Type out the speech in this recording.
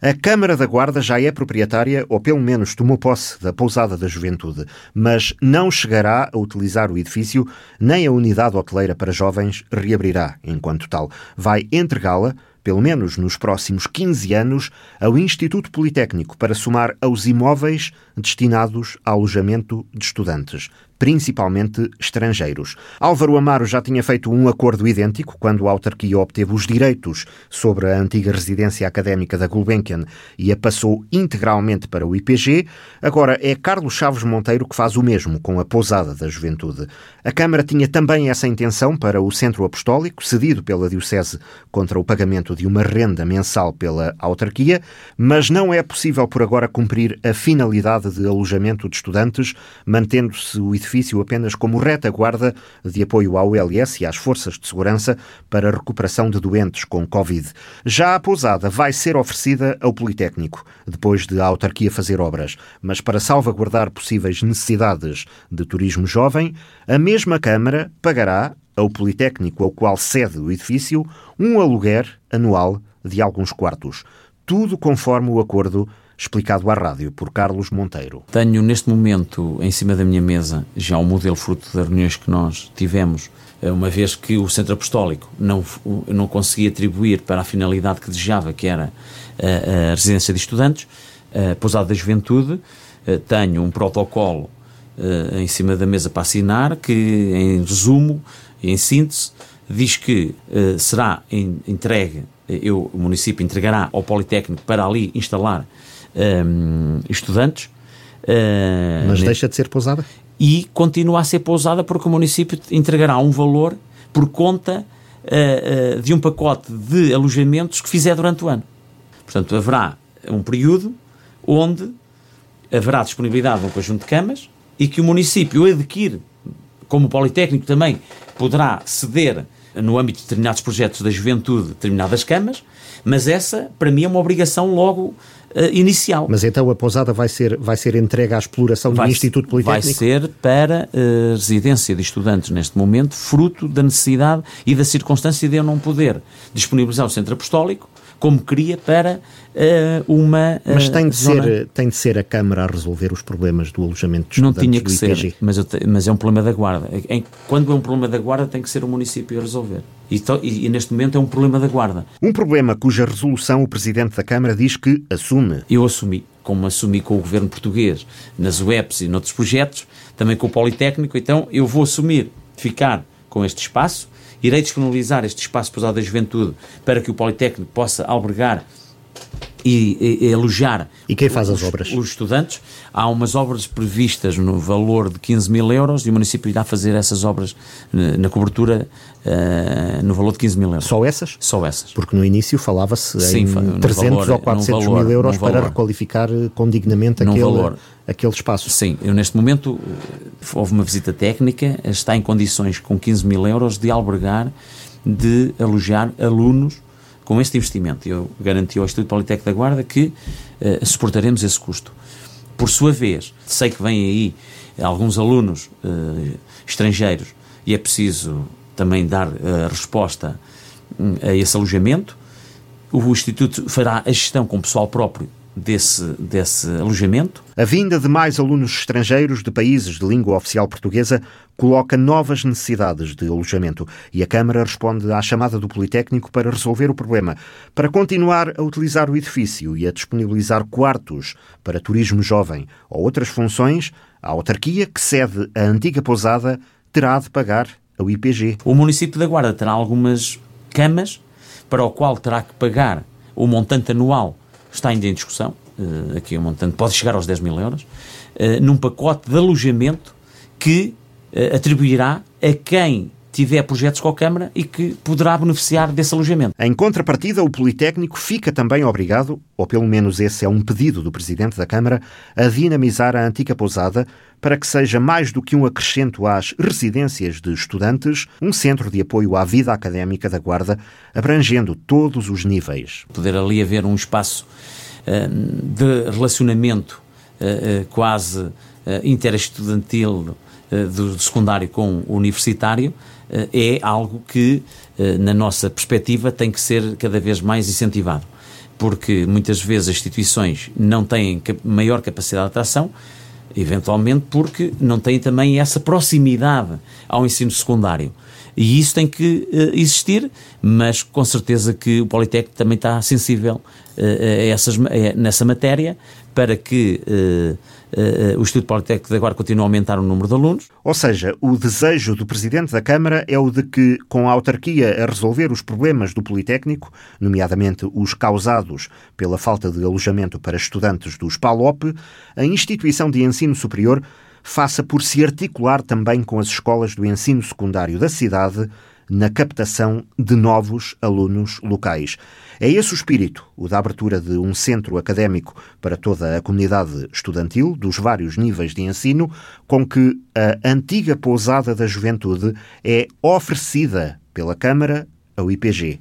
A Câmara da Guarda já é proprietária, ou pelo menos tomou posse, da Pousada da Juventude, mas não chegará a utilizar o edifício, nem a unidade hoteleira para jovens reabrirá enquanto tal. Vai entregá-la pelo menos nos próximos 15 anos, ao Instituto Politécnico para somar aos imóveis destinados a alojamento de estudantes principalmente estrangeiros. Álvaro Amaro já tinha feito um acordo idêntico quando a autarquia obteve os direitos sobre a antiga residência académica da Gulbenkian e a passou integralmente para o IPG. Agora é Carlos Chaves Monteiro que faz o mesmo com a Pousada da Juventude. A Câmara tinha também essa intenção para o Centro Apostólico, cedido pela Diocese contra o pagamento de uma renda mensal pela autarquia, mas não é possível por agora cumprir a finalidade de alojamento de estudantes, mantendo-se o edifício edifício apenas como retaguarda de apoio ao LS e às forças de segurança para a recuperação de doentes com Covid. Já a pousada vai ser oferecida ao Politécnico, depois de a autarquia fazer obras, mas para salvaguardar possíveis necessidades de turismo jovem, a mesma Câmara pagará ao Politécnico ao qual cede o edifício um aluguer anual de alguns quartos. Tudo conforme o acordo explicado à rádio por Carlos Monteiro. Tenho neste momento em cima da minha mesa já um modelo fruto das reuniões que nós tivemos, eh, uma vez que o Centro Apostólico não, não conseguia atribuir para a finalidade que desejava, que era a, eh, a residência de estudantes, a pousada da juventude, eh, tenho um protocolo em cima da mesa para assinar, que em resumo em síntese diz que será entregue, eu, o município entregará ao Politécnico para ali instalar um, estudantes. Uh, Mas deixa de ser pousada? E continua a ser pousada porque o município entregará um valor por conta uh, uh, de um pacote de alojamentos que fizer durante o ano. Portanto, haverá um período onde haverá disponibilidade de um conjunto de camas e que o município adquire, como o Politécnico também poderá ceder no âmbito de determinados projetos da juventude determinadas camas, mas essa, para mim, é uma obrigação logo inicial. Mas então a pousada vai ser, vai ser entregue à exploração vai, do Instituto Politécnico? Vai ser para uh, residência de estudantes neste momento, fruto da necessidade e da circunstância de eu não poder disponibilizar o centro apostólico como queria para uh, uma. Uh, mas tem de, zona... ser, tem de ser a Câmara a resolver os problemas do alojamento de Não tinha que ser, mas, te, mas é um problema da Guarda. Em, quando é um problema da Guarda, tem que ser o município a resolver. E, to, e, e, neste momento é um problema da Guarda. Um problema cuja resolução o Presidente da Câmara diz que assume. Eu assumi, como assumi com o Governo português nas UEPs e noutros projetos, também com o Politécnico, então eu vou assumir ficar com este espaço. Irei disponibilizar este espaço pousado da juventude para que o Politécnico possa albergar e, e, e alojar e quem faz as obras? Os estudantes. Há umas obras previstas no valor de 15 mil euros e o município irá fazer essas obras na, na cobertura uh, no valor de 15 mil euros. Só essas? Só essas. Porque no início falava-se em 300 valor, ou 400 valor, mil euros para requalificar eh, com dignamente aquele, valor. aquele espaço. Sim, eu neste momento houve uma visita técnica, está em condições com 15 mil euros de albergar, de alojar alunos com este investimento, eu garanti ao Instituto Politécnico da Guarda que uh, suportaremos esse custo. Por sua vez, sei que vêm aí alguns alunos uh, estrangeiros e é preciso também dar uh, resposta um, a esse alojamento. O Instituto fará a gestão com pessoal próprio desse, desse alojamento. A vinda de mais alunos estrangeiros de países de língua oficial portuguesa coloca novas necessidades de alojamento e a Câmara responde à chamada do Politécnico para resolver o problema. Para continuar a utilizar o edifício e a disponibilizar quartos para turismo jovem ou outras funções, a autarquia que cede a antiga pousada terá de pagar ao IPG. O município da Guarda terá algumas camas para o qual terá que pagar o montante anual está ainda em discussão, uh, aqui um montante pode chegar aos 10 mil euros, uh, num pacote de alojamento que uh, atribuirá a quem tiver projetos com a Câmara e que poderá beneficiar desse alojamento. Em contrapartida, o Politécnico fica também obrigado, ou pelo menos esse é um pedido do Presidente da Câmara, a dinamizar a antiga pousada para que seja mais do que um acrescento às residências de estudantes, um centro de apoio à vida académica da Guarda, abrangendo todos os níveis. Poder ali haver um espaço uh, de relacionamento uh, uh, quase interestudantil do secundário com o universitário, é algo que, na nossa perspectiva, tem que ser cada vez mais incentivado. porque muitas vezes as instituições não têm maior capacidade de atração, eventualmente porque não têm também essa proximidade ao ensino secundário. E isso tem que uh, existir, mas com certeza que o Politécnico também está sensível uh, a essas, nessa matéria para que o Instituto Politécnico de agora continue a aumentar o número de alunos. Ou seja, o desejo do Presidente da Câmara é o de que, com a autarquia a resolver os problemas do Politécnico, nomeadamente os causados pela falta de alojamento para estudantes dos PALOP, a instituição de ensino superior faça por se articular também com as escolas do ensino secundário da cidade na captação de novos alunos locais. É esse o espírito, o da abertura de um centro académico para toda a comunidade estudantil, dos vários níveis de ensino, com que a antiga pousada da juventude é oferecida pela Câmara ao IPG.